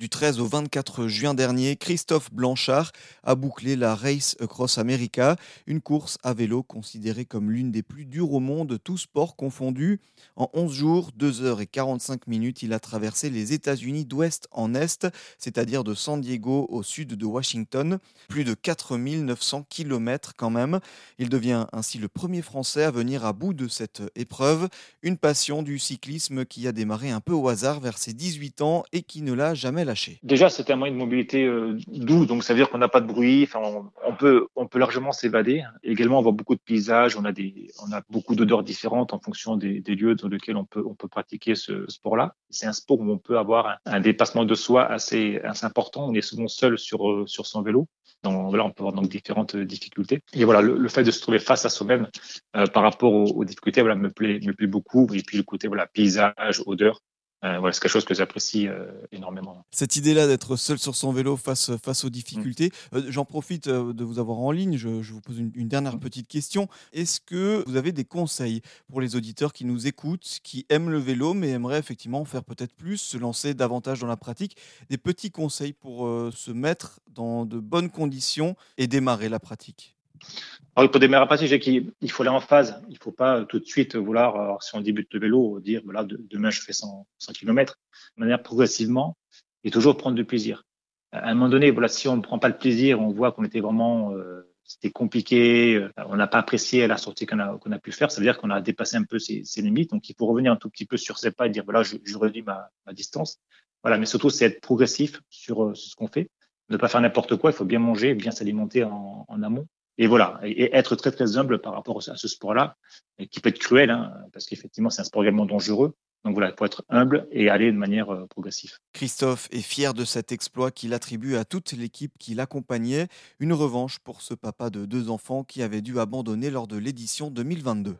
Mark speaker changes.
Speaker 1: Du 13 au 24 juin dernier, Christophe Blanchard a bouclé la Race Across America, une course à vélo considérée comme l'une des plus dures au monde, tous sports confondus. En 11 jours, 2 heures et 45 minutes, il a traversé les États-Unis d'ouest en est, c'est-à-dire de San Diego au sud de Washington, plus de 4900 km quand même. Il devient ainsi le premier Français à venir à bout de cette épreuve, une passion du cyclisme qui a démarré un peu au hasard vers ses 18 ans et qui ne l'a jamais
Speaker 2: Déjà, c'est un moyen de mobilité euh, doux, donc ça veut dire qu'on n'a pas de bruit. On, peut, on peut largement s'évader. Également, on voit beaucoup de paysages. On a des, on a beaucoup d'odeurs différentes en fonction des, lieux dans lesquels on peut, pratiquer ce sport-là. C'est un sport où on peut avoir un, dépassement de soi assez, important. On est souvent seul sur, euh, sur son vélo. Donc là, on peut avoir donc différentes difficultés. Et voilà, le, fait de se trouver face à soi-même euh, par rapport aux, difficultés, voilà, me plaît, me plaît beaucoup. Et puis le côté voilà, paysage, odeur, euh, voilà, c'est quelque chose que j'apprécie euh, énormément.
Speaker 1: Cette idée-là d'être seul sur son vélo face, face aux difficultés, mm. euh, j'en profite de vous avoir en ligne, je, vous pose une, dernière mm. petite question. Est-ce que vous avez des conseils pour les auditeurs qui nous écoutent, qui aiment le vélo, mais aimeraient effectivement faire peut-être plus, se lancer davantage dans la pratique? Des petits conseils pour se mettre dans de bonnes conditions et démarrer la pratique?
Speaker 2: Alors, pour démarrer à passer, qu'il il faut aller en phase. Il ne faut pas tout de suite vouloir, si on débute le vélo, dire voilà, demain je fais 100, 100 km, de manière progressivement et toujours prendre du plaisir. À un moment donné, voilà, si on ne prend pas le plaisir, on voit qu'on était vraiment, euh, c'était compliqué, euh, on n'a pas apprécié la sortie qu'on a, pu faire, ça veut dire qu'on a dépassé un peu ses, limites. Donc il faut revenir un tout petit peu sur ses pas et dire voilà, je, réduis ma, distance. Voilà, mais surtout c'est être progressif sur, euh, ce qu'on fait, ne pas faire n'importe quoi. Il faut bien manger, bien s'alimenter en, en amont et voilà, et être très très humble par rapport à ce sport-là, qui peut être cruel, hein, parce qu'effectivement c'est un sport également dangereux. Donc voilà, il faut être humble et aller de manière euh, progressive.
Speaker 1: Christophe est fier de cet exploit qu'il attribue à toute l'équipe qui l'accompagnait, une revanche pour ce papa de deux enfants qui avait dû abandonner lors de l'édition 2022.